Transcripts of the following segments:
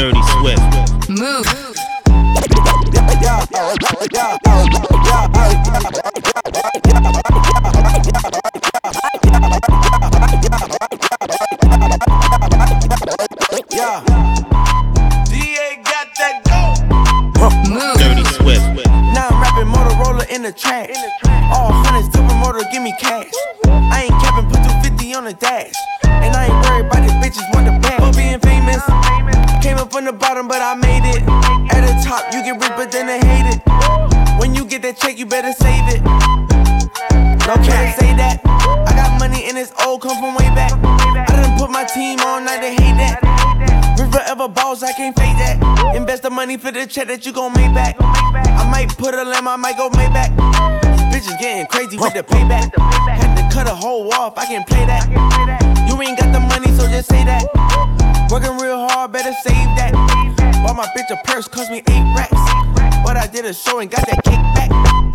Dirty Swift. Move. Yeah. For the check that you gon' make back. I might put a lamb, I might go Maybach. Bitches getting crazy with the payback. Had to cut a whole off, I can play that. You ain't got the money, so just say that. Working real hard, better save that. Bought my bitch a purse, cost me eight racks. But I did a show and got that kick back.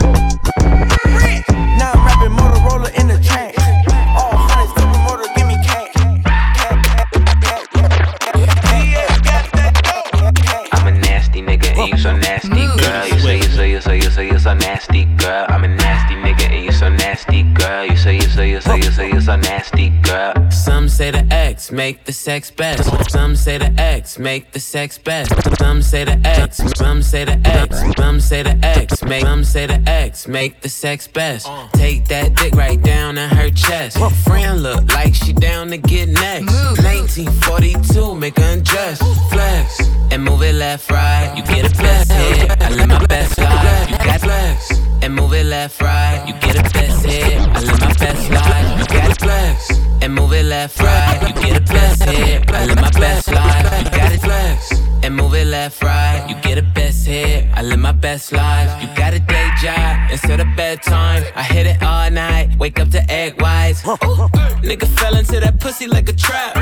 Make the sex best. Some say the X make the sex best. Some say the X. Some say the X. Some say the X make. Some say the X make the sex best. Uh. Take that dick right down in her chest. Friend look like she down to get next. 1942 make her undress. Flex and move it left right. You get a best hit. I live my best left right. You get a best hit. I live my best life. You got flex and move it left right. You get a best hit. I live my best life. You got it flex and move it left right. You get a best hit. I live my best life. You got a day job instead of bedtime. I hit it all night. Wake up to egg whites. Ooh, nigga fell into that pussy like a trap.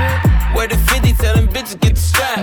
Where the 50 tell them bitches get the strap.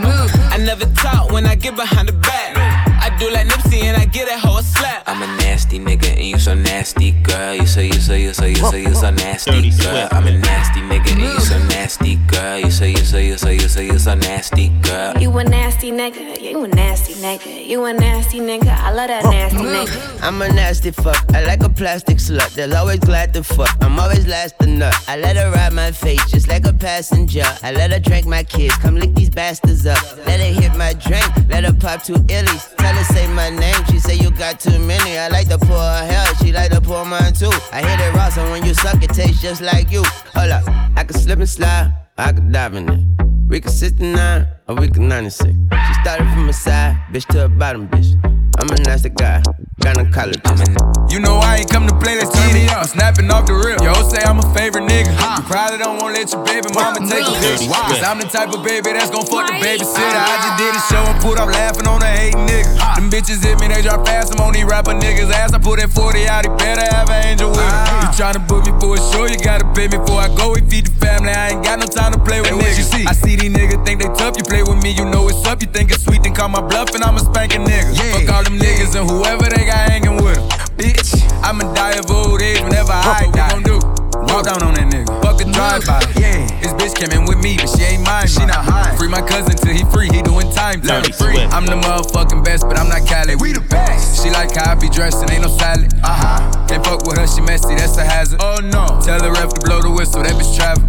I never talk when I get behind the back. I do like Nipsey and I get that hoe a slap. I'm a nasty nigga and you so nasty, girl. You say you say you say you say you so nasty, girl. I'm a nasty nigga and you so nasty, girl. You say you say you say you say you so nasty, girl. You a nasty nigga, you a nasty nigga, you a nasty nigga. I love that nasty mm. nigga. I'm a nasty fuck. I like a plastic slut. They're always glad to fuck. I'm always last to nut. I let her ride my face just like a passenger. I let her drink my kids. Come lick these bastards up. Let her hit my drink. Let her pop two illies. Tell her say my name. She say you got too many. I like to pour her hair. She like to pour mine too. I hit it raw, so when you suck, it tastes just like you. Hold up. I can slip and slide. I can dive in it. We can 69 or we can 96. She started from a side, bitch to a bottom, bitch. I'm a nasty guy, gynecologist. You know I ain't come to play, let's turn me up. Snapping off the rip. Yo, say I'm a favorite nigga. You probably don't wanna let your baby mama take a Dirty picture. Cause I'm the type of baby that's gon' fuck the babysitter. I just did a show and put up laughing on the hating nigga. Them bitches hit me, they drop fast. I'm on these rapper niggas' ass. I put that 40 out, he better have an angel with him. You tryna book me for a show, you gotta pay me before I go. We feed the family, I ain't got no time to play with niggas. you see? I see these niggas think they tough. You play with me, you know it's up. You think it's sweet, then call my bluff, and I'ma spank a nigga. Yeah. Fuck age die. What we gon' do? Walk down on that nigga. Fuck a drive-by. Yeah. This bitch came in with me, but she ain't mine. She not high. Free my cousin till he free. He doing time. Time Dirty free. Swift. I'm the motherfucking best, but I'm not Cali. We the best. She like how I be dressed and ain't no salad. Uh huh. Can't fuck with her, she messy, that's a hazard. Oh no. Tell the ref to blow the whistle, that bitch travel.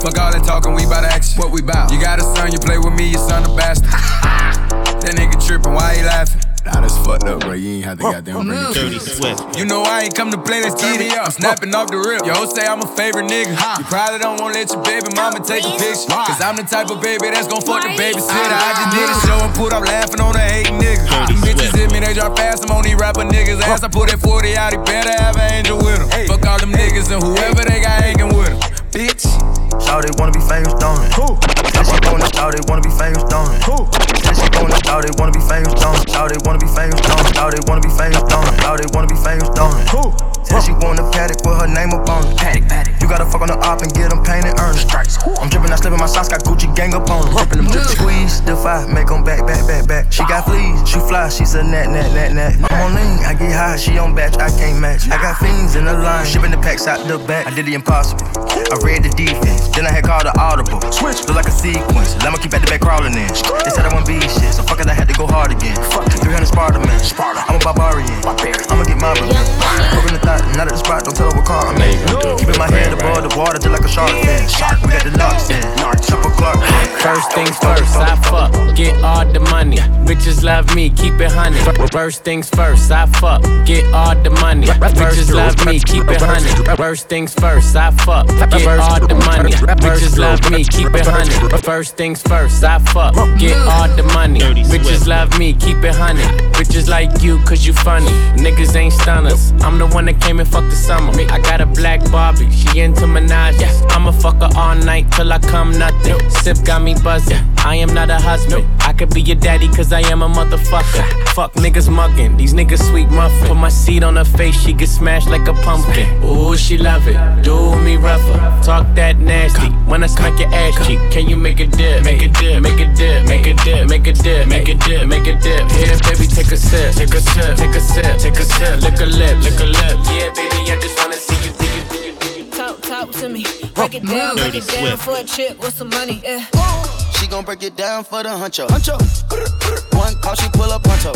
Fuck all that talking, we bout action. What we bout? You got a son, you play with me, your son a bastard. that nigga tripping, why he laughing? Nah, that's fucked up, bro. You ain't have to goddamn bring it. Dirty Swift. You know I ain't come to play, let's get it. up. I'm snapping off the rip. Yo, say I'm a favorite nigga. Ha. You probably don't wanna let your baby mama take a picture. Cause I'm the type of baby that's gon' fuck the babysitter. Ah. I just did a show and put up laughing on a hating nigga. Dirty Them bitches Swift. hit me, they drop fast. I'm on these rapper niggas' ass. I put that 40 out, he better have an angel with him. Fuck all them niggas and whoever they got hanging with him. Bitch. Shout they wanna be famous, don't it? Who? Said she wanna wanna be famous, don't it? Who? Said she wanna wanna be famous, don't it? Shout wanna be famous, don't it? Shout wanna be famous, don't it? Shout wanna be famous, don't it? Who? Said she want a paddock with her name up on it. Paddock, paddock. You gotta fuck on the op and get them painted earnest. Strikes. I'm dripping I slip in my socks, got Gucci gang up on them. Them drip squeeze, defy, make them back, back, back, back. She got fleas, she fly, she's a nat, nat, nat, nat. I'm on lean, I get high, she on batch, I can't match. I got fiends in the line, shipping the packs out the back. I did the impossible. I read the defense, then I had called the audible. Switch, look like a sequence. Let me keep at the back crawling in. They said I wouldn't be shit, so fuck it, I had to go hard again. Fuck 300 Sparta, man. Sparta. I'm a barbarian. I'ma get my revenge. The thought, not at the spot, don't tell her what car I'm in. Keeping my head above the water, just like a shark fin. Shark, We got the knocks in. Triple Clark. First things first, I fuck, get all the money. Bitches love me, keep it honey. First things first, I fuck, get all the money. Bitches love me, keep it honey. First things first, I fuck, get all the money. Bitches love me, keep it honey. First things first, I fuck, get all the money. Bitches love me, keep it honey. Bitches like you, cause you funny. Niggas ain't stunners. I'm the one that came and fucked the summer. I got a black Barbie, she into Minaj. I'ma fuck her all night till I come nothing. Sip got me buzzing. I am not a husband. I could be your daddy, cause I am a motherfucker. Fuck niggas mugging, these niggas sweet muffin. Put my seed on her face, she get smashed like a pumpkin. Ooh, she love it. Do me rougher. Talk that nasty. When I smack your ass cheek, can you make a dip? Make a dip, make a dip, make a dip, make a dip, make a dip, make a dip. Here, baby, take a sip, take a sip, take a sip, take a sip. Lick a lip, lick a lip. Yeah, baby, I just wanna see you, see you, see you, see you. Talk, talk to me. Break it down, break it down for a chick with some money. Yeah. She gon' break it down for the huncho. Huncho. One call, she pull up huncho.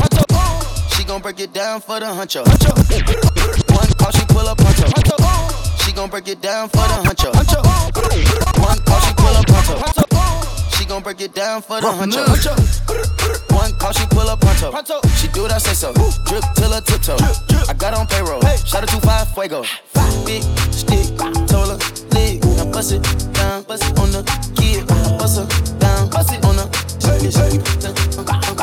She gon' break it down for the huncho. One call, she pull up huncho. She gon' break it down for the huncho. One call, she pull up huncho. She gon' break it down for the huncho. One call, she pull up huncho. She do what I say so. Drip till her tiptoe. I got on payroll. Shout out to five fuego. Big stick, told her bust it down, bust it on the kid. Bust her down, bust it on the. Uh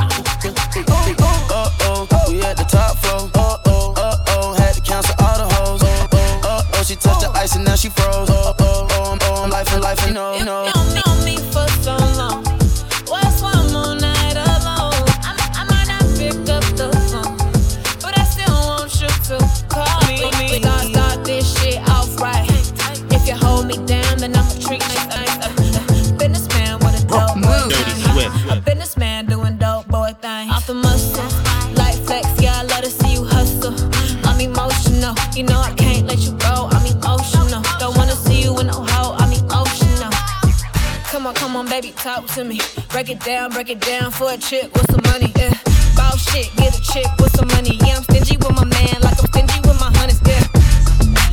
talk to me. Break it down, break it down for a chick with some money. Yeah. Bout shit, get a chick with some money. Yeah, I'm stingy with my man, like I'm stingy with my honeys. Yeah.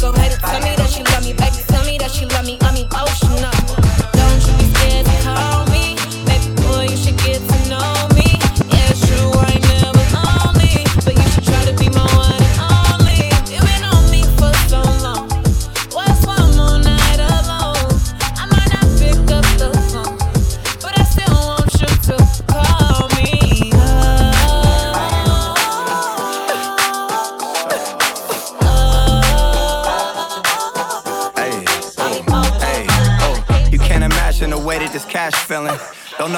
Go ahead and tell me that you love me, baby. Tell me that you love me.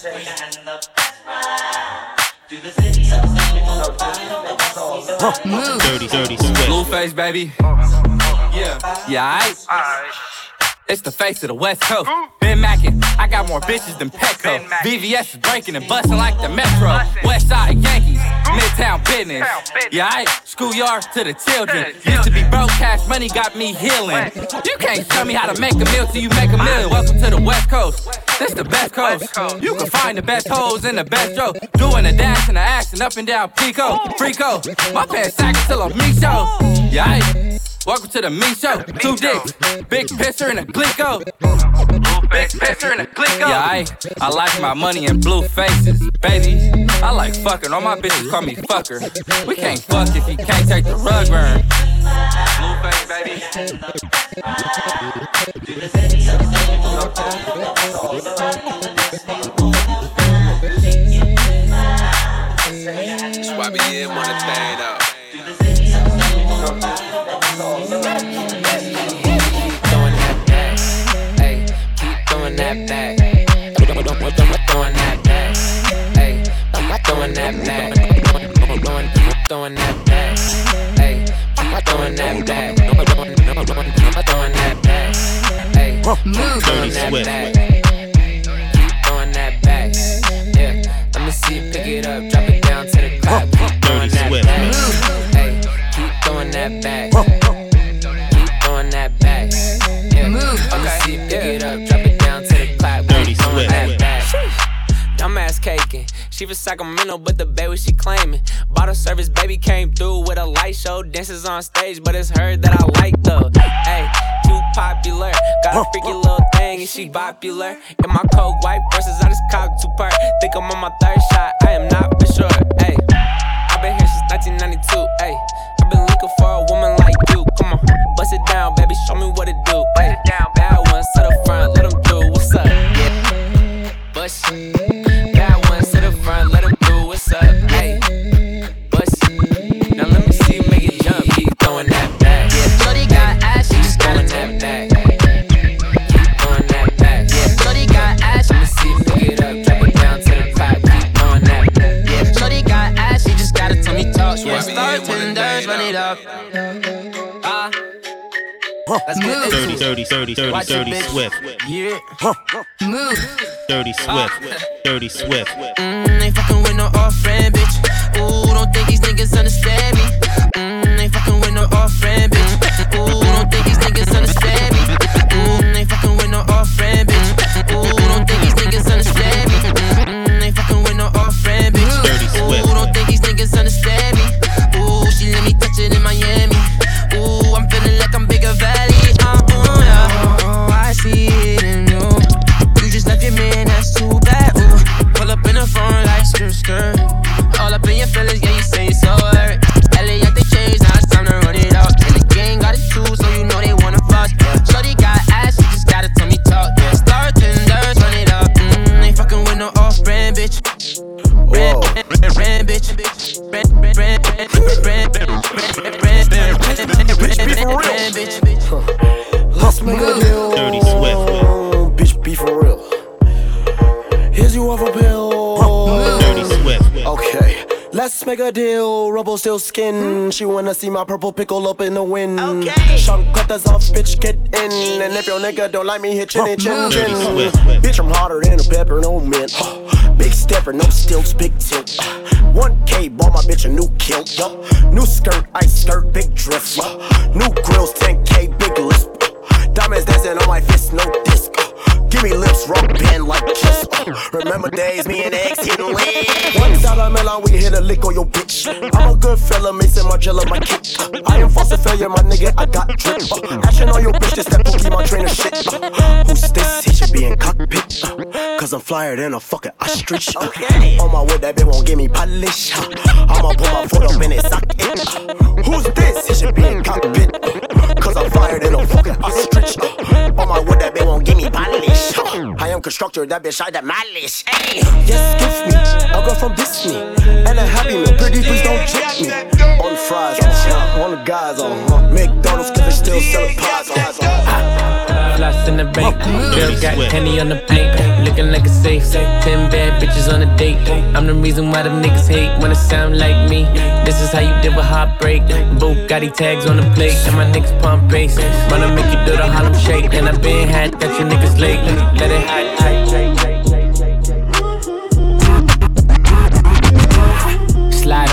Dirty, dirty Swift. Blueface, baby. Yeah. Yeah, aight. It's the face of the West Coast. Been macking, I got more bitches than Petco. VVS is breaking and busting like the Metro. West Side Yankees, Midtown business. Yeah, I schoolyard to the children. Used to be broke, cash money got me healing. You can't tell me how to make a meal till you make a million. Welcome to the West Coast. This the best coast. You can find the best hoes in the best row. Doing the dash and the action up and down Pico. Frico. My pants sagging till I'm me show. Yeah, I Welcome to the me show. Two dicks, big pisser and a glico. Big pisser and a glico. Yeah, I, I like my money in blue faces, baby. I like fucking. All my bitches call me fucker. We can't fuck if you can't take the rug burn. Blue face, baby. Swabby yeah, wanna thing up. Throwing that back. Hey, keep throwing that back. Throwing, keep throwing that back. Hey, keep throwing that back. Throwing that back. Hey, keep throwing that back. Keep throwing that back. Yeah, let me see you pick it up, She from Sacramento, but the baby she claiming. Bottle service, baby came through with a light show. Dances on stage, but it's her that I like though. Hey, too popular. Got a freaky little thing and she popular. In my coke white versus I just cocked two part. Think I'm on my third shot, I am not for sure. Hey, I've been here since 1992. Hey, I've been looking for a woman like you. Come on, bust it down, baby, show me what it do. Hey, down, bad ones to the front, let them do. What's up? Yeah, bust it. Let's get into Dirty, dirty, dirty, dirty, Watch it, dirty. Swift. Yeah. Move. Dirty Swift. Dirty Swift. Mm, ain't fucking with no off friend, bitch. Ooh, don't think these niggas understand me. Mm, ain't fucking with no off friend, bitch. Let's make a deal, rubble still skin. She wanna see my purple pickle up in the wind. Okay. Shank cutters off, bitch, get in. And if your nigga don't like me, hit chin, chin, chin. Bitch, I'm hotter than a pepper, no mint. Big stepper, no stilts, big tilt. 1K, bought my bitch a new kilt. Yup. New skirt, ice skirt, big drift. New grills, 10K, big lisp. Diamonds dancing on my fist, no disc. Give me lips, rock band like kiss. Oh, remember days, me and X hitting lit. One dollar melon, we hit a lick on your bitch. I'm a good fella, Maison Margiela, my kick. I am foster failure, my nigga, I got drip. Uh, action on your bitch, this that Pokemon trainer shit. Uh, who's this? He should be in cockpit. Uh, Cause I'm flyer than a fucking ostrich. Okay. On my wood, that bitch won't give me polish. I'ma put my foot up in his socket. Who's this? He should be in cockpit. Cause I'm flyer than a fucking ostrich. On my wood, that bitch won't give me polish. I am constructor, that bitch, I demolish. Hey. Yes, give me a girl from Disney. And a happy meal, pretty please don't check me. On fries, on the guys, on McDonald's, cause they still selling pies. on slots in the bank. Bill got Henny on the paint, looking like a safe. Ten bad bitches on a date. I'm the reason why them niggas hate when it sound like me. This is how you deal with heartbreak. Bugatti tags on the plate, and my niggas pump bass. Wanna make you do the Harlem shake, and I been had that you niggas late. Let it hide,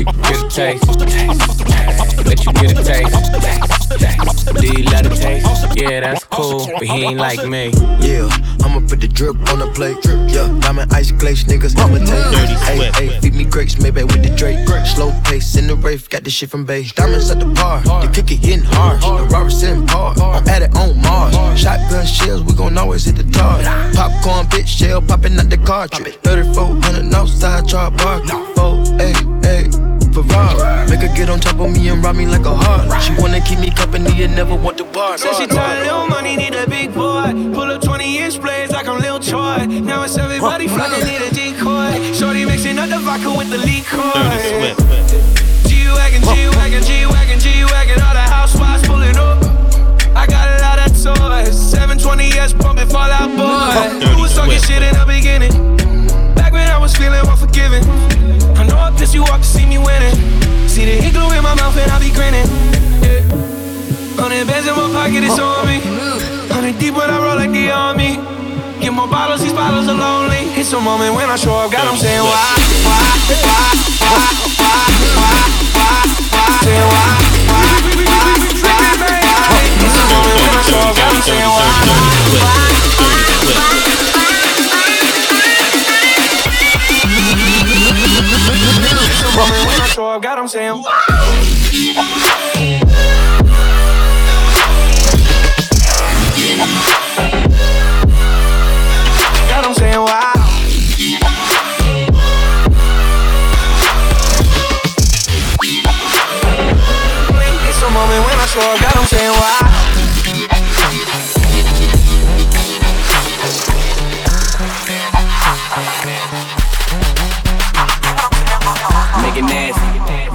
She can get a taste. Let you get a taste. Do you let it taste? Yeah, that's cool, but he ain't like me. Yeah, I'ma put the drip on the plate. Yeah, diamond ice glaze, niggas imitate. Dirty Hey, Swift. hey, feed me grapes, maybe with the Drake. Slow pace in the Wraith, got this shit from Bay. Diamonds at the bar, the kick it hitting hard. The Robert sitting par, I'm at it on Mars. Shotgun shells, we gon' always hit the target. Popcorn, bitch, shell popping out the cartridge. 3400 outside, char bar. Four, hey, hey. Ferrari. Make her get on top of me and rob me like a heart. She wanna keep me company and never want to part. Said she tired, little money, need a big boy. Pull up 20 inch blades like I'm Lil Troy. Now it's everybody flocking, need a decoy. Shorty mixing up the vodka with the liquor. Dirty G-Wagon, G-Wagon, G-Wagon, G-Wagon, all the housewives pulling up. A moment when I show up, God, I'm saying why, why, why, why, why, why, why, why, saying why, why, why, why, why. It's a moment when I show up, God, I'm saying why. It's a moment when I show up, God, I'm saying God, fork, I don't say why.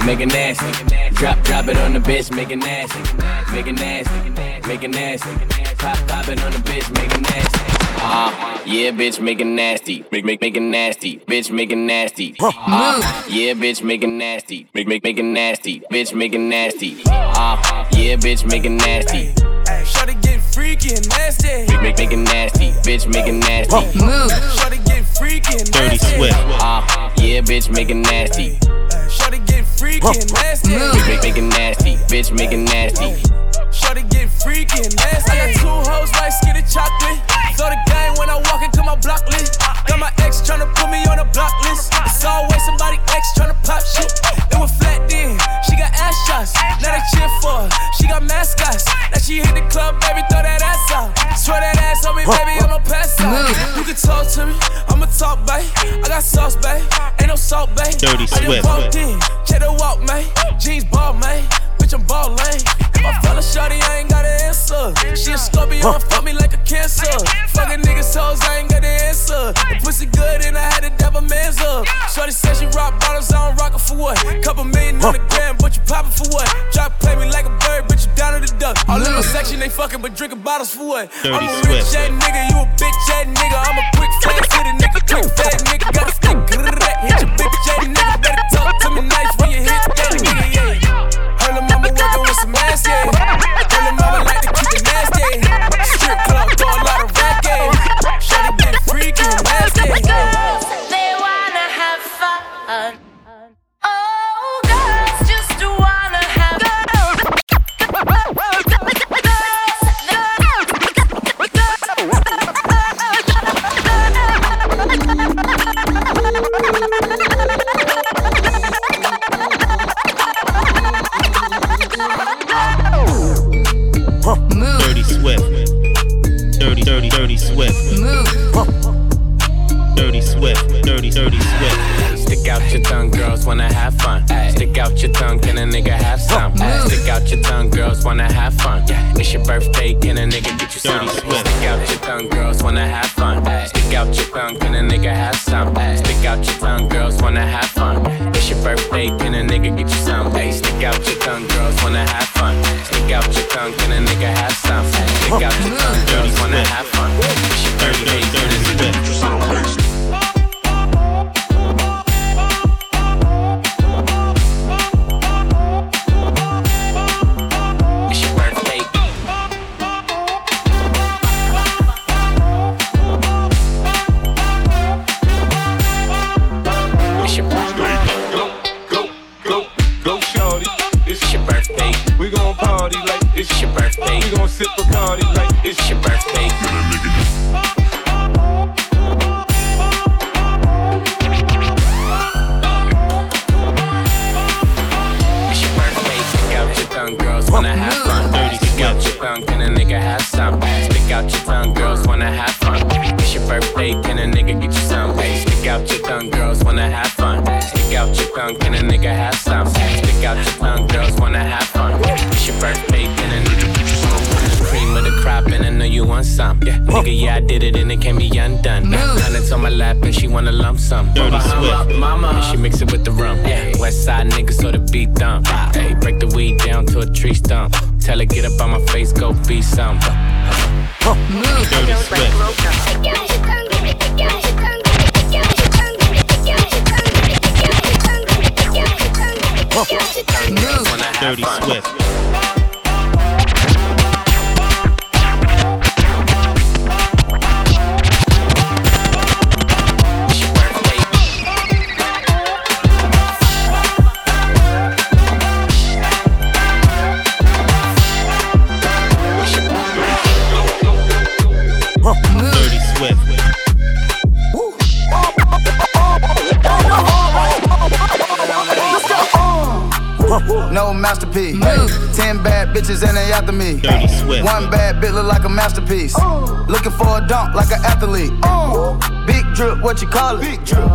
make it nasty. Drop, drop it on the bitch, make it nasty, make it nasty make it nasty. Pop, pop it on the bitch, make it nasty. Uh, yeah, bitch, make it nasty, make, make, make it nasty, bitch, make it nasty. Uh, yeah, bitch, make it nasty, make, make, make it nasty, bitch, make it nasty. Uh, yeah, bitch, make it nasty, Shorty get freaky and nasty. make, make, make it nasty, bitch, make it nasty. Shorty get freaky and Dirty nasty. Swift. Uh, yeah, bitch, make it nasty, Shorty get freaky and nasty. make, make, make it nasty, bitch, make it nasty. Shorty freaky nasty. I got two hoes like skinny chocolate. Throw the gang when I walk into my block list. Got my ex tryna put me on a block list. It's always somebody ex tryna pop shit. It was flat then. She got ass shots. Now they cheer for her. She got mascots. Now she hit the club, baby, throw that ass out. Swear that ass on me, baby, I'ma pass out. You can talk to me, I'ma talk, babe. I got sauce, babe. Ain't no salt, babe. Dirty I just walked in, bottles for what? Dirty I'm a rich ass nigga, you a bitch nigga have some? Stick out your tongue, girls wanna have fun. It's your birthday, can a nigga get you some? Hey, stick out your tongue, girls wanna have fun. Stick out your tongue, can a nigga have some? Stick out your tongue, girls wanna have fun. It's your birthday, can a nigga get you some? fun. They after me. Dirty Swift. One bad bitch look like a masterpiece. Looking for a dunk like an athlete. Big drip, what you call it? Big drip.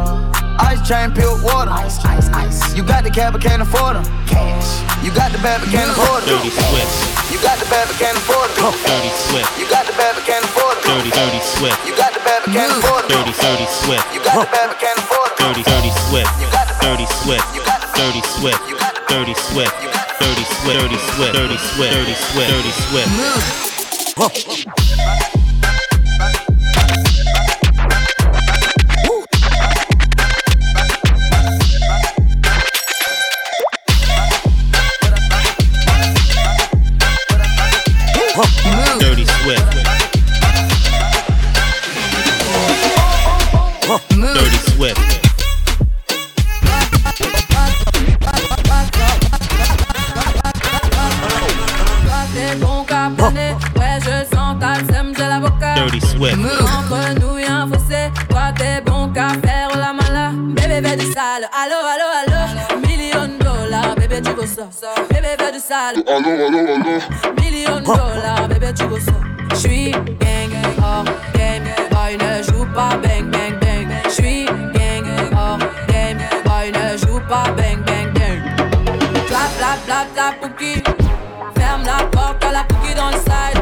Ice chain, peeled water. Ice, ice, ice. You got the cab, but can't afford them. Cash. You got the bad, but can't afford them. Dirty Swift. You got the bad, but can't afford them. Dirty Swift. You got the bad, but can't afford them. Dirty Dirty Swift. You got the bad, but can't afford them. Dirty Dirty Swift. You got the bad, but can't afford them. Dirty Dirty Swift. You got the Dirty Swift. You got the Dirty Swift. You got the Dirty Swift. Dirty Swift. Dirty Swift. Dirty Swift. Dirty Swift. Dirty. Allo allo allo Million dollars, bébé tu veux ça. J'suis gang, hors game, boy ne joue pas bang bang bang. J'suis gang, hors game, boy ne joue pas bang bang bang. Clap, clap, clap, clap, pouki Ferme la porte à la pouki dans le side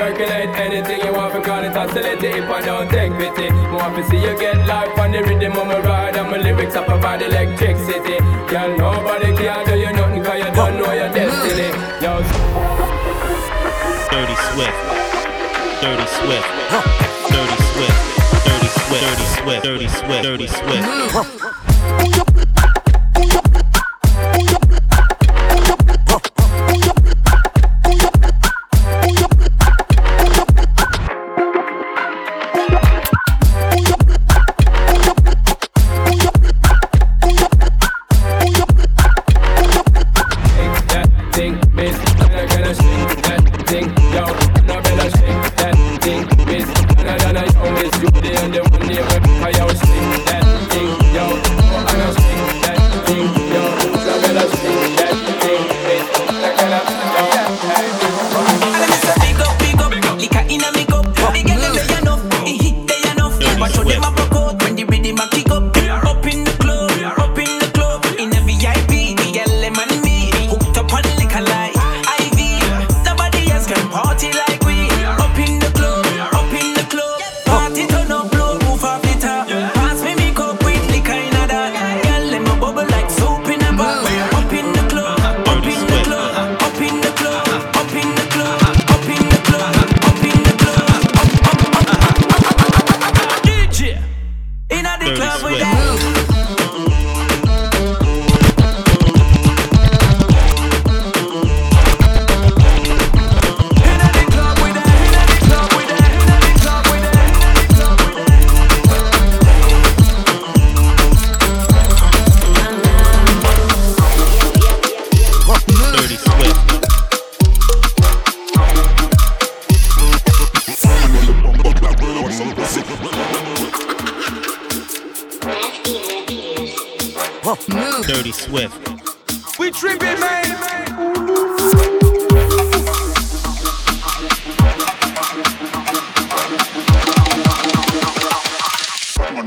percolate anything you want because it's oscillate If I don't take pity, more to see you get life on the rhythm of my ride And my lyrics up about electricity. Girl, nobody can do you nothing cause you don't know your destiny. Yo. Dirty Swift. Dirty Swift. Dirty Swift. Dirty Swift. Dirty Swift. Dirty Swift. Dirty Swift.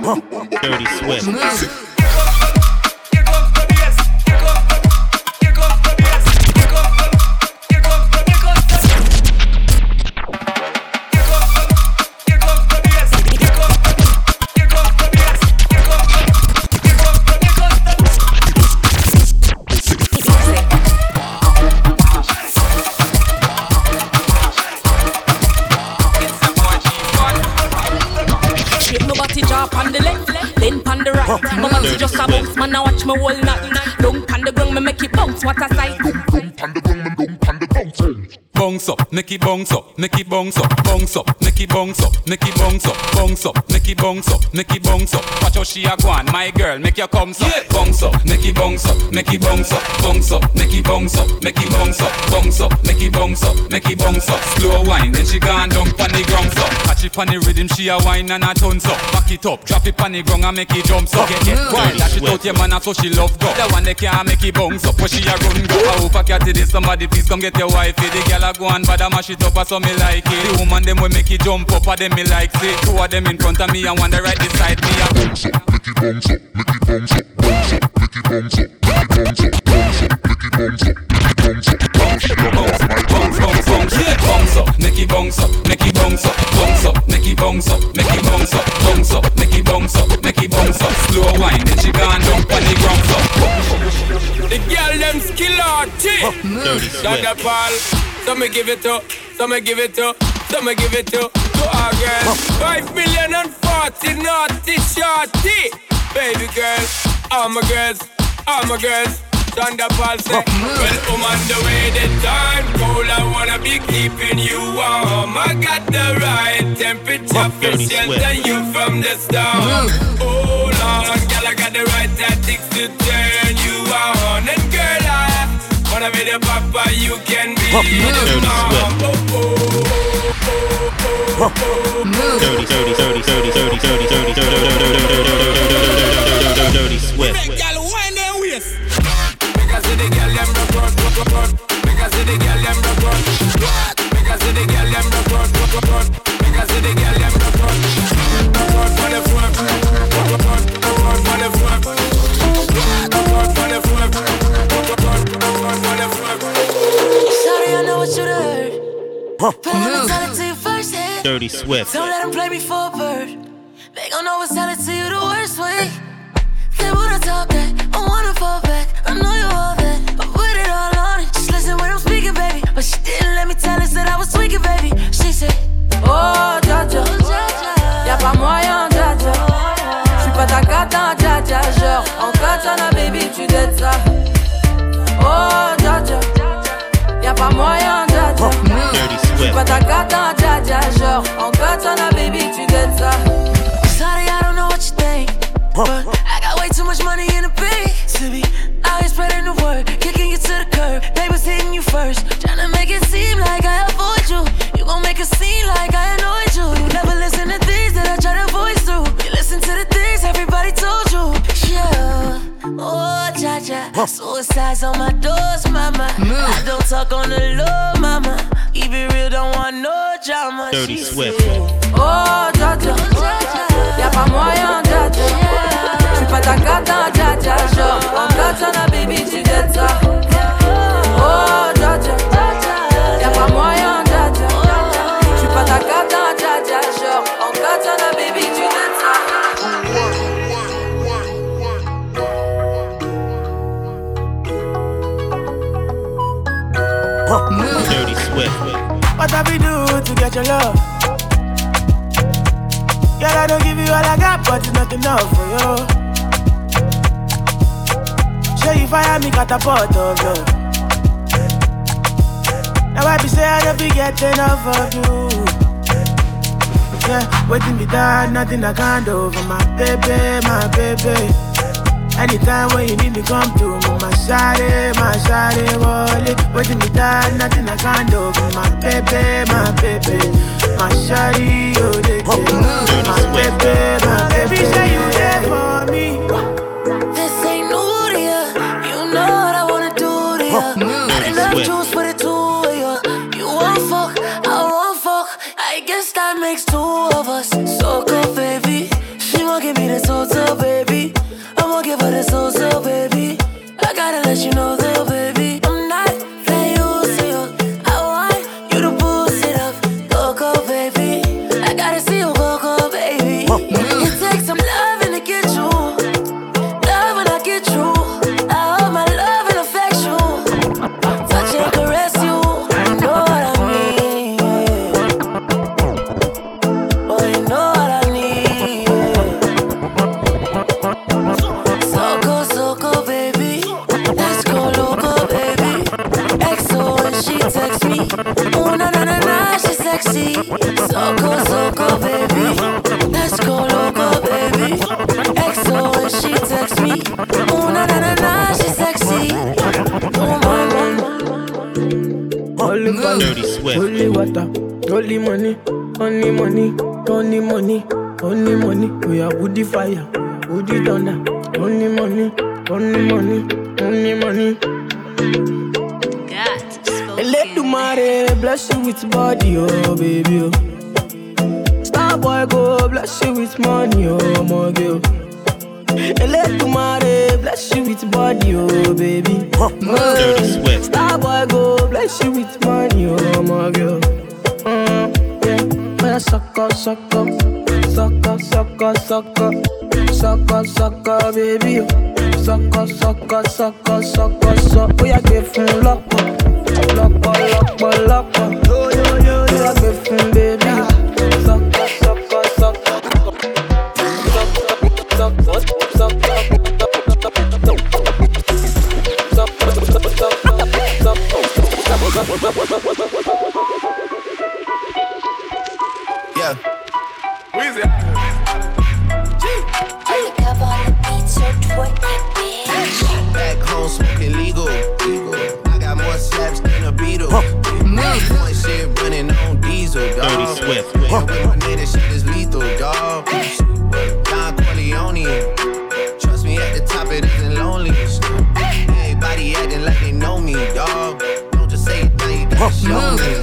Dirty Swift. Whole make it bounce up, make it bounce up, bounce up, make it bounce up, make it bounce up, bounce up, make it bounce up, make it bounce up. Watch how she a go on, my girl, make your come up, bounce up, make it bounce up, make it bounce up, bounce up, make it bounce up, make it bounce up, bounce up, make it bounce up, make it bounce up. Slow wine, then she gone down pon the ground up. Catch it pon the rhythm, she a wine and a tons up. Back it up, drop it pon the ground and make it jump up. Get get wild, dash it out your man, so she love go. The one that can't make it bounce up, but she a run go. I hope I catch it, somebody please come get your wife. The girl a go on, but I mash it up, so me like it. The woman them will make it jump up, and them me like it. Two of them in front of me and one the right beside me. Bounce up, make it bounce up, make it bounce up, bounce up, make it bounce up, make it bounce up, bounce up, make it bounce up, make it bounce up. Bounce, up, make it bounce up, make it bounce up, bounce up, make it bounce up, make it bounce up, bounce up, make it bounce up, make it bounce up. Slow wine, then she gone jump on the ground up. The girl them skill arty. Dirty Down the So me give it up. So me give it up. So me give it up to our girl. Five million and forty naughty shorty. Baby girl, all my girls, all my girls. Thunderball say, well, I'm on the way the time cold. I wanna be keeping you warm. I got the right temperature for shelter you from the storm. Hold on, girl, I got the right tactics to turn you And girl, I wanna be the papa, you can be the mom. Oh, oh, Dirty, dirty, dirty, dirty, dirty, dirty, dirty, dirty, dirty, dirty, dirty Swift. Girl, wind their Dirty Swift. Don't let them play me for a bird. They gon' always tell it to you the worst way. They wanna talk that, I wanna fall back. I know you all that, I put it all on it. Just listen when I'm speaking, baby. But she didn't let me tell her that I was tweaking, baby. She said, Oh, dja. Y'a pas moyen, dja. J'suis pas ta cata, dja dja. Genre, en katana, baby, tu dettes ça. Oh, dja. Y'a pas moyen, dja dja. Dirty J'suis Swift. pas ta cata, dja dja. Genre, en katana, baby, tu dettes ça. Sorry, I don't know what you think. But I got way too much money in the bank to be out here spreading the word, kicking you to the curb. They was hitting you first, trying to make it seem like I avoid you. You gon' make it seem like I annoyed you. You never listen to things that I try to voice through. You listen to the things everybody told you. Yeah. Oh, cha cha. Suicide's on my doors, mama. I don't talk on the low, mama. Keep it real, don't want no drama. Dirty She Swift. Oh, dja. Y'a pas moyen. J'suis pas ta cata, dja dja. Genre, en katana, baby, tu ça. Oh, dja. Y'a pas moyen. J'suis pas ta cata, dja dja. Genre, en katana, baby, tu ça. Dirty Swift. What have we do to get your love? Girl, I don't give you all I got, but it's not enough for you. Show you fire me catapult of love. Now I be say I be get enough of you. Yeah, waiting me down, nothing I can't do for my baby, my baby. Anytime when you need me, come through. My shawty, my shawty, wallet. Waiting me down, nothing I can't do my baby, my baby. My shawty, oh, they My baby, my baby, say you Swear huh. with my nigga, shit is lethal, dog. Don Corleone. Trust me, at the top it isn't lonely. Everybody acting like they know me, dog. Don't just say it, now you gotta huh. show me.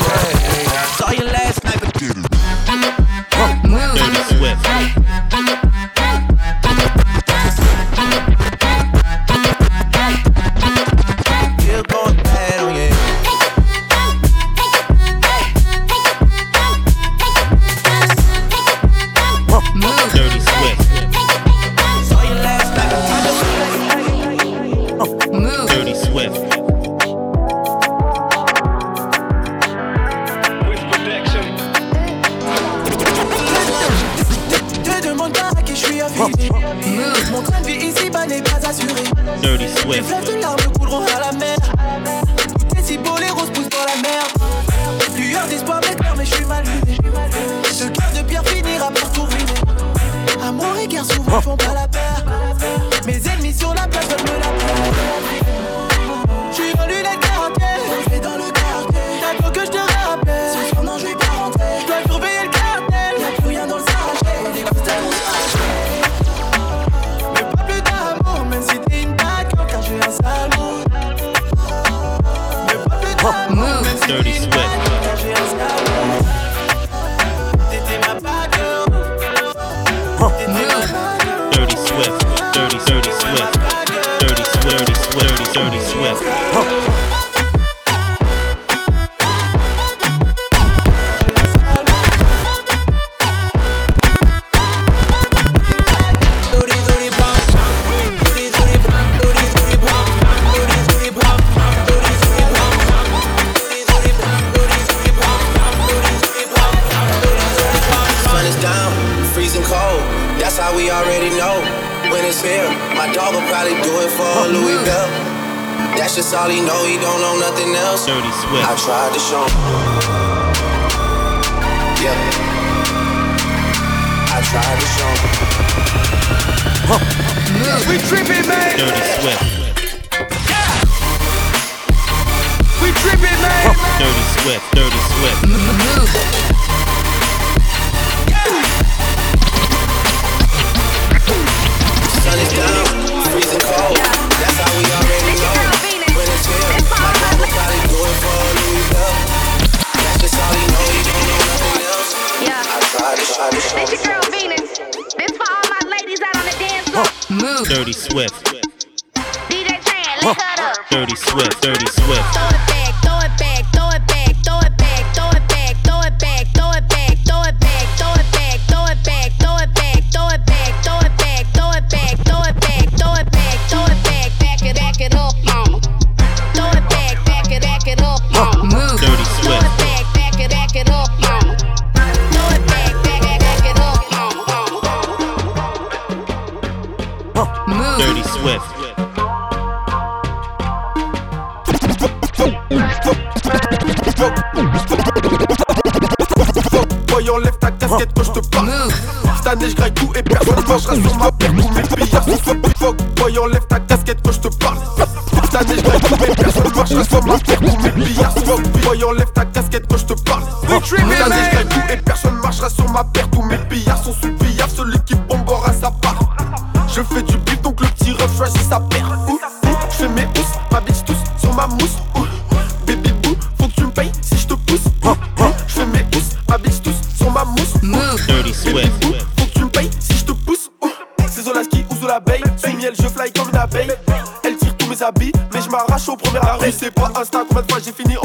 30 quand je te parle. Cette année, je graille tout et personne mangera sur ma paire. Tous mes billards sont fuck, fuck. Boy, enlève ta casquette quand je te parle. Cette année, je graille tout et personne marchera sur ma paire. Tous mes billards arrêt. C'est pas Insta, combien de fois j'ai fini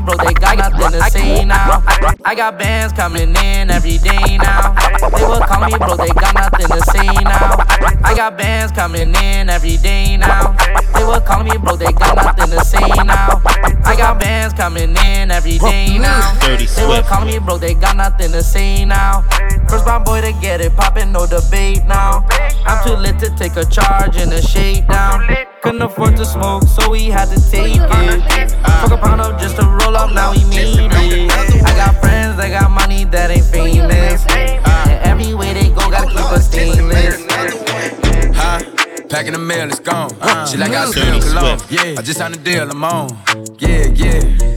bro, they got nothing to say now. I got bands coming in every day now. They were call me bro, they got nothing to say now. I got bands coming in every day now. They were calling me bro, they got nothing to say now. I got bands coming in every day now. Dirty They were Swift. calling me bro, they got nothing to say now. First my boy to get it poppin', no debate now. I'm too lit to take a charge and a shake down. Couldn't afford to smoke, so we had to take it. Fuck a pound up just to roll up, now we made it. I got friends that got money that ain't famous. And every way they go, gotta keep us stainless. Huh? Packing the mail, it's gone. she like I uh, smell Dirty cologne. Yeah, I just signed a deal, I'm on. Yeah, yeah.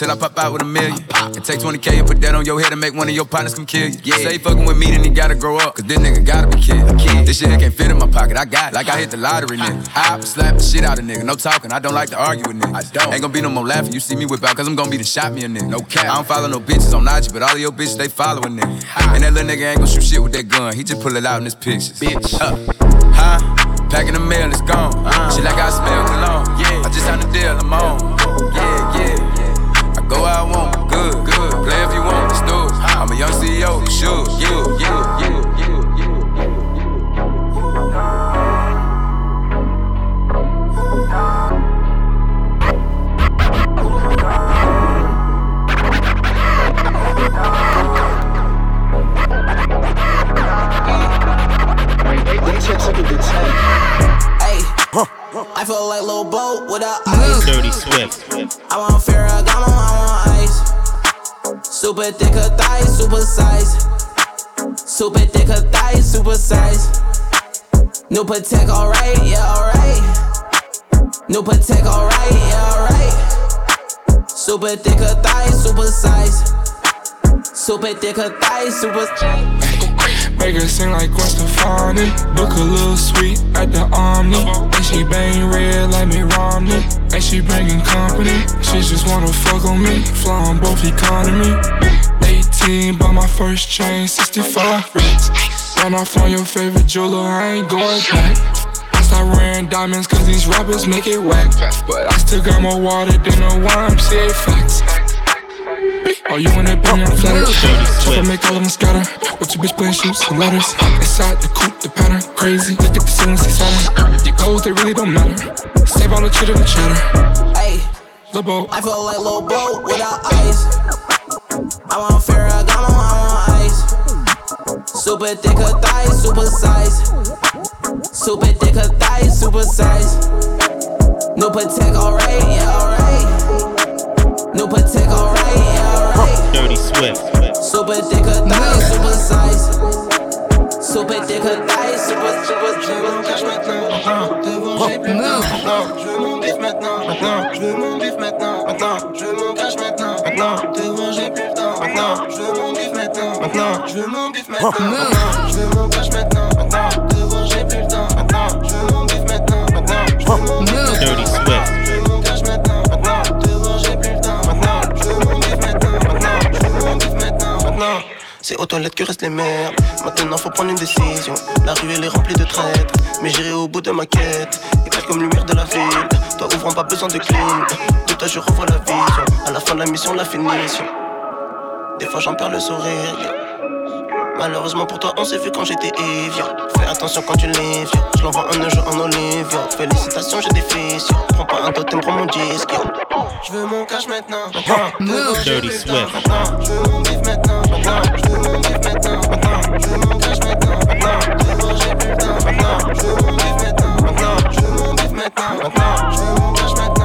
until I pop out with a million. And take 20k and put that on your head and make one of your partners come kill you. Yeah. Say fucking with me, then he gotta grow up. Cause this nigga gotta be kid. kid. This shit can't fit in my pocket, I got it. Like I hit the lottery, nigga. I slap the shit out of nigga. No talking, I don't like to argue with niggas. I don't. Ain't gonna be no more laughing. You see me whip out, cause I'm gonna be the shot me a nigga. No cap. I don't follow no bitches on IG, but all of your bitches, they following nigga. And that little nigga ain't gonna shoot shit with that gun. He just pull it out in his pictures. Bitch. Uh, huh? Packing the mail, it's gone. She like I smell cologne. Yeah. I just signed a deal, I'm on. Yeah, yeah. Go I want, good, Super thick her thighs, super size. New Patek, alright, yeah, alright. New Patek, alright, yeah, alright. Super thick her thighs, super size. Super thick her thighs, super Make her sing like Gwen Stefani. Look a little sweet at the Omni. And she bang red like me Romney. And she bringing company. She just wanna fuck on me. Fly on both economy. 18, bought my first chain, 65 racks. Ran off on your favorite jeweler, I ain't going back. I start wearing diamonds cause these rappers make it whack. But I still got more water than a YMCA flex. Oh, you in wanna be on flatter? Chopper make all of them scatter. With your bitch playing shoots and ladders. Inside the coupe, the pattern crazy. Look at the ceiling, see Saturn. The goals, they really don't matter. Save all the chitter and chatter. Hey, Lil Bo. I feel like Lil Bo without ice. I want Ferragamo, I want ice. Super thick her thighs, super size. Super thick her thighs, super size. New Patek, alright, yeah, alright. New Patek, alright, yeah, alright. Dirty Swift. Super thick of thighs, super size. Super thick of thighs, super, super, super. cash maintenant. Devant j'ai plus le temps. Maintenant, je veux mon bif maintenant. Maintenant, je veux mon cash maintenant. Maintenant, devant j'ai plus le temps. Maintenant, je veux mon bif maintenant. Maintenant, je veux mon bif maintenant. Je veux mon cash maintenant. Maintenant, devant j'ai plus le temps. Maintenant, je veux mon bif maintenant. Maintenant, je veux mon bif maintenant. Maintenant. C'est aux toilettes que restent les merdes. Maintenant faut prendre une décision. La rue elle est remplie de traîtres. Mais j'irai au bout de ma quête. Éclaire comme lumière de la ville. Toi ouvrant pas besoin de clean. De toi je revois la vision. À la fin de la mission, la finition. Des fois j'en perds le sourire. Malheureusement pour toi, on s'est vu quand j'étais évier. Fais attention quand tu lèves. Je l'envoie un neige en olive. Félicitations, j'ai des fils. Prends pas un totem, prends mon disque. Je veux mon cash maintenant. maintenant. Dirty Swift. Maintenant, je veux mon bif maintenant. Je veux mon bif maintenant. Je veux mon cash maintenant. Maintenant, devant j'ai plus le temps. Maintenant, je veux mon bif maintenant. Maintenant, je veux mon bif maintenant. Maintenant, je veux mon cash. Maintenant,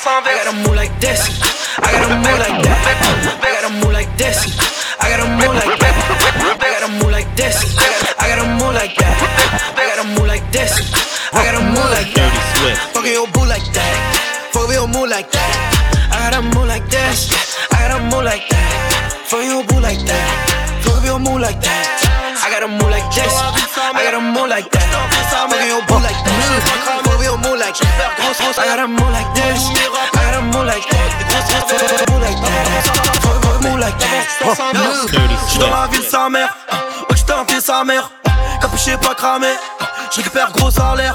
du sens inverse. I gotta move like this. I gotta move like that. I gotta move like this. I gotta move like that. I gotta move like this. I gotta move like that. I gotta move like this. I gotta move like that. Fuck your boo like that. Fuck your move like that. I gotta move like this. I gotta move like that. Fuck your boo like that. Fuck your move like that. I gotta move like this. I gotta move like that. Fuck your boo like that. Like that. I gotta move like this. I gotta move like that. Fuck your move like that. Fuck your move like that. Dirty J'suis dans la ville sa mère, oh tu t'es sa mère, capuché pas cramé, je récupère gros salaire,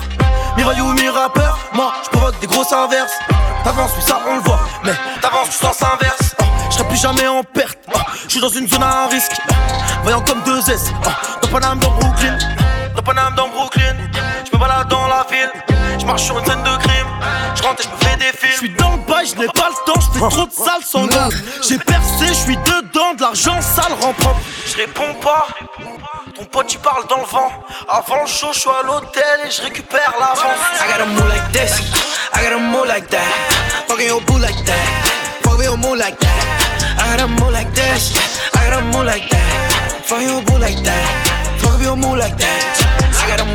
miraille ou mi-rappeur, moi je provoque des grosses inverses, t'avances oui ça on le voit, mais t'avances du sens inverse, je serai plus jamais en perte, je suis dans une zone à risque, voyant comme deux S, dans Paname dans Brooklyn, dans Paname dans Brooklyn, je me balade dans la ville, je marche sur une scène de crime, je rentre et je me fais des films, je suis dans le bail, je n'ai pas le temps, je fais trop de sales sans gants, j'ai percé, je suis dedans, de l'argent sale rend propre, je réponds pas. Ton pote tu parles dans le vent Avant le show je suis à l'hôtel et je récupère l'avance I gotta move like this. I gotta move like that. Fucking your boo like that. Fuck your move like that. I gotta move like this. I gotta move like that. Fuck your boo like that. Fuck your move like that.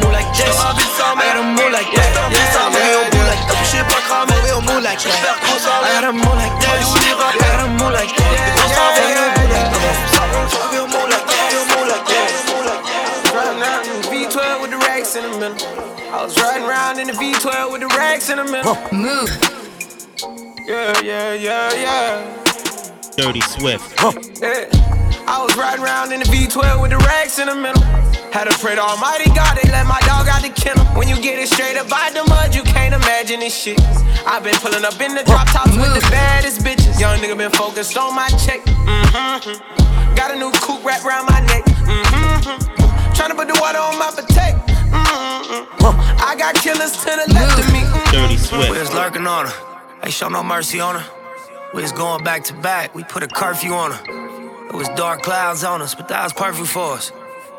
I gotta move like this. I gotta move like that. Fuck your boo like that. J'ai pas cramé Fuck your move like that. I gotta move like this. I gotta move like that. Fuck your boo like that. Fuck your move like that. Fuck your move like that. Riding around in the V12 with the racks in the middle I was riding around in the V12 with the racks in the middle Move. Yeah, yeah, yeah, yeah Dirty Swift. Yeah. I was riding around in the V12 with the racks in the middle. Had to pray to Almighty God, they let my dog out the kennel. When you get it straight up out the mud, you can't imagine this shit. I've been pulling up in the drop tops with the baddest bitches. Young nigga been focused on my check. Mm-hmm. Got a new coupe wrapped around my neck. Mm-hmm. Tryna put the water on my potato. Mm-hmm. I got killers to the left of me. Mm-hmm. Dirty We Swift. was lurking on her. Ain't show no mercy on her. We was going back to back. We put a curfew on her. It was dark clouds on us, but that was perfect for us.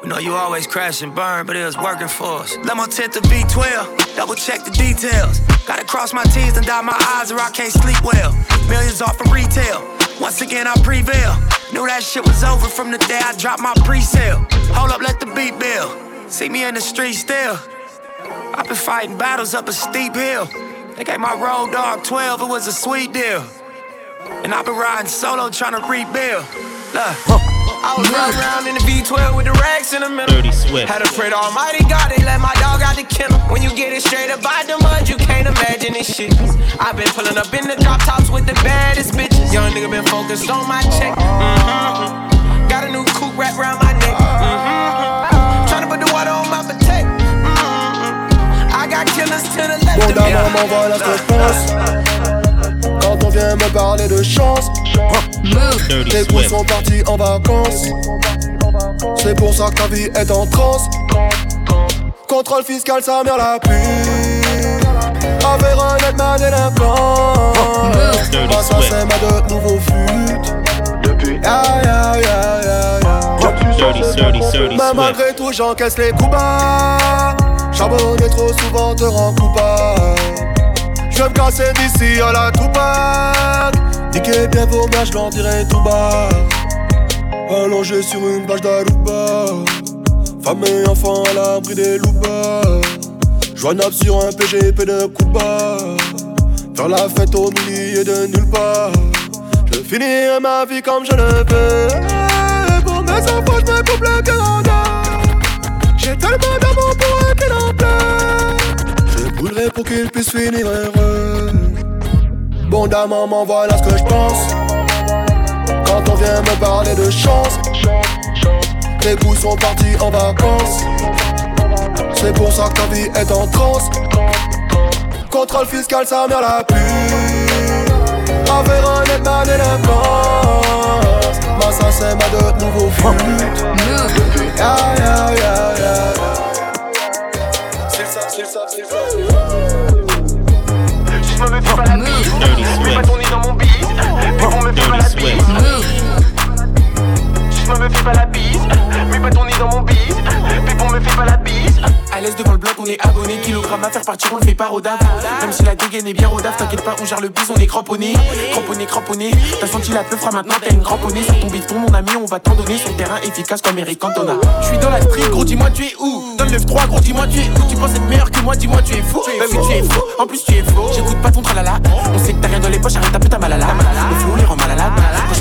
We know you always crash and burn, but it was working for us. Let my tent to B12, double check the details. Gotta cross my T's and dot my I's or I can't sleep well. Millions off of retail. Once again, I prevail. Knew that shit was over from the day I dropped my pre-sale. Hold up, let the beat build. See me in the street still. I've been fighting battles up a steep hill. They gave my road dog 12, it was a sweet deal. And I've been riding solo trying to rebuild. Look. I was riding around in the V12 with the racks in the middle. Dirty Swift. Had to pray to Almighty God, they let my dog out the kennel. When you get it straight up out the mud, you can't imagine this shit. I've been pulling up in the drop tops with the baddest bitches. Young nigga been focused on my check. Mm-hmm. Got a new coupe wrapped around my neck. Mm-hmm. Tryna put the water on my potato. Mm-hmm. I got killers to the left Mon of me. Vient me parler de chance. Les coups Swift. sont partis en vacances. C'est pour ça que ta vie est en transe. Contrôle fiscal, sa mère la pue Avec un net ma délinquant Moi ça c'est ma de nouveaux fut Depuis. Ya Dirty, dirty, dirty Mais malgré tout j'encaisse les coups bas. Charbonner trop souvent te rend coupable. Je vais me casser d'ici à la Niquer bien vos gars, je dirai tout bas. Allongé sur une plage d'Aruba. Femme et enfant à l'abri des loupas Joignable sur un PGP de Cuba. Faire la fête au milieu de nulle part. Je finirai ma vie comme je le veux. Pour mes enfants je me coupe le Canada J'ai tellement d'amour pour eux qu'il en Je brûlerai pour qu'ils puissent finir heureux Bondamment voilà ce que je pense. Quand on vient me parler de chance Les goûts sont partis en vacances. C'est pour ça que ta vie est en transe. Contrôle fiscal, ça mère la pluie Avec un ma délinquance Ma ça c'est ma de nouveau fut Ya ya ya fait pas la bise. Si je me fais pas la bise, mets pas ton nez dans mon bise. Me fait pas la bise. À l'aise devant le bloc, on est abonné. Kilogramme à faire partir, on le fait pas rodave. Même si la dégaine est bien rodave, t'inquiète pas, on gère le bise, on est cramponné. Cramponné, cramponné. T'as senti la peu fera maintenant, t'as une cramponnée. Sur ton mon ami, on va t'en donner. Sur terrain efficace comme Eric Cantona. Je suis dans la street, gros, dis-moi, tu es où? Dans le 9-3, gros, dis-moi, tu es où? Tu penses être meilleur que moi, dis-moi, tu es fou. Bah oui, tu es fou. En plus, tu es faux. J'écoute pas ton tralala. On sait que t'as rien dans les poches, arrête un peu ta malala. Le flow les rend mal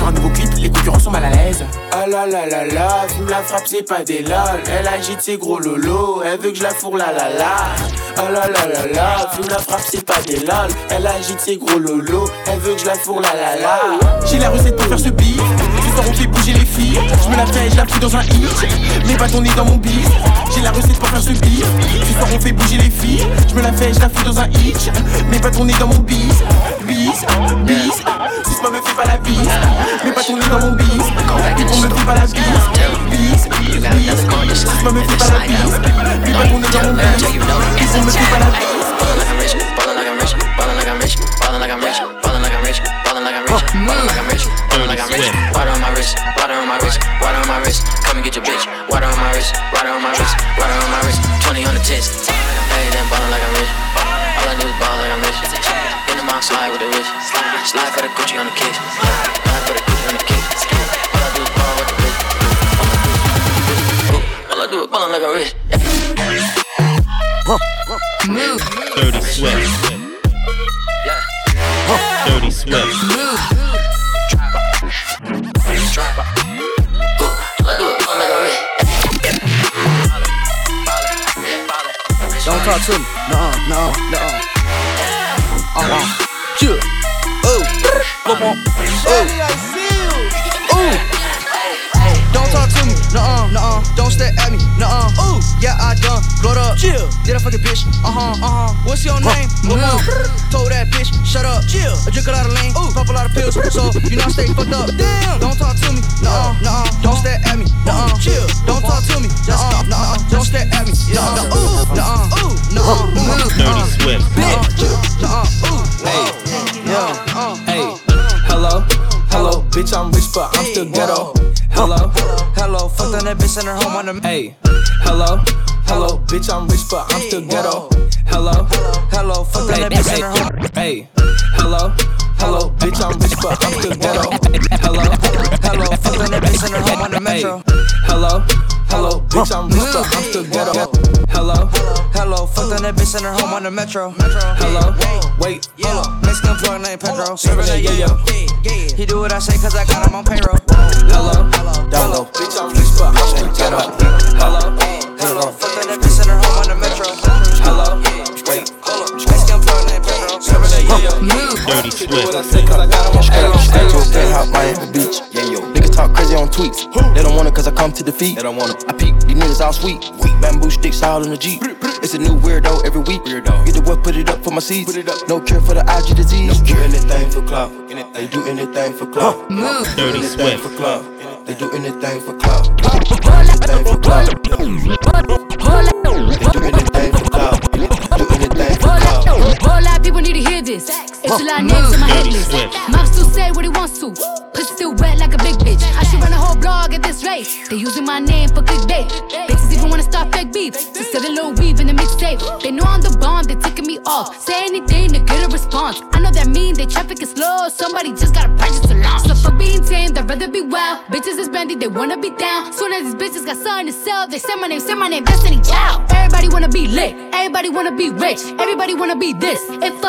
un nouveau clip, les concurrents sont mal à l'aise. Ah la la la la, la frappe, c'est pas des lol. Elle agite ses gros lolos, elle veut que je la fourre la la la. Ah la la la la, la frappe, c'est pas des lol. Elle agite ses gros lolos, elle veut que je la fourre la la la. J'ai la recette pour faire ce beat. Ce soir on fait bouger les filles. Je me la fais, je la fous dans un hit. Mets pas ton nez dans mon bif. J'ai la recette pour faire ce beat. Ce soir on fait bouger les filles. Je me la fais, je la fous dans un hit. Mets pas ton nez dans mon bis. Bis, bis. Si ce me fait pas la bise. Mets pas dans mon bis. On me fait pas la bise. Bis, bis. Ce me fait pas la bise. Mets pas ton nez dans mon bis. On me fait pas la bise. Water on my wrist, water on my wrist, on wrist. Come and get your bitch. Water on my wrist, water on my wrist, water on my wrist. 20 on the test. Hey, then ballin' like I'm rich. All I do is ball like I'm rich. In the mouth, slide with the rich. Slide for the Gucci on the kick. Slide for the All I do is ballin' like I'm rich. Move. Dirty Swift. Dirty Swift. Don't talk to me. Nuh-uh, nuh-uh, nuh-uh. Uh-uh. Oh. Come on. Oh. Did I fuck a bitch? Uh-huh, uh-huh. What's your name? Move. Told that bitch, shut up. Chill. I drink a lot of lean. Ooh. Pop a lot of pills. So, you know I stay fucked up. Damn. Don't talk to me. Nuh-uh, nuh-uh. Don't stare at me. Nuh-uh. Chill. Don't talk to me. Nuh-uh, nuh-uh. Don't stare at me. Nuh-uh, nuh-uh. Nuh-uh. Ooh. Nuh-uh. Move. Dirty Swift. Nuh-uh. Ooh. Hey, yeah, hey, hello, hello, bitch, I'm rich, but I'm still ghetto. Hello, hello, fuck that bitch in her home on the. Hey, hello, hello, bitch, I'm rich, but I'm still ghetto. Hello, hello, fuck that bitch in her home. Hey, hello, hello, bitch, I'm rich, but I'm still ghetto. Hello, hello, fuck that bitch in her home on the metro. Hello, hello, bitch, I'm rich, but I'm still ghetto. Hello, hello, fuck that bitch in her home on the metro. Hello, wait, hold. Mexican plug named Pedro. Yeah, yeah. He do what I say cause I got him on payroll. Hello, hello, bitch, I'm rich, but I'm still ghetto. Hello, hello, fuck that bitch in her home on the metro. Hello, wait, hold up. Mexican plug named Pedro. Dirty Swift. Stay to a penthouse, Miami Beach. Niggas talk crazy on tweets. They don't want it cause I come to defeat. They don't want it. I peep, these niggas all sweet. Bamboo sticks all in the Jeep. It's a new weirdo every week. Get the what, put it up for my seeds. No cure for the IG disease. Do anything for clout. They do anything for clout. Move. Dirty Swift. for clout. They do anything for clout. Anything for clout. They do anything for clout. Do anything for clout. Hola, be Bitch, a lot of names in my hit list. Mouth still say what he wants to. Pussy still wet like a big bitch. I should run a whole blog at this rate. They using my name for clickbait. Bitches even wanna start fake beef. Just get a little weave in the mixtape. They know I'm the bomb, they ticking me off. Say anything to get a response. I know that mean they traffic is slow. Somebody just gotta purchase a launch. So for being tame, they'd rather be wild. Bitches is bendy, they wanna be down. Soon as these bitches got something to sell, they say my name, say my name, Destiny Child. Everybody wanna be lit, everybody wanna be rich, everybody wanna be this. If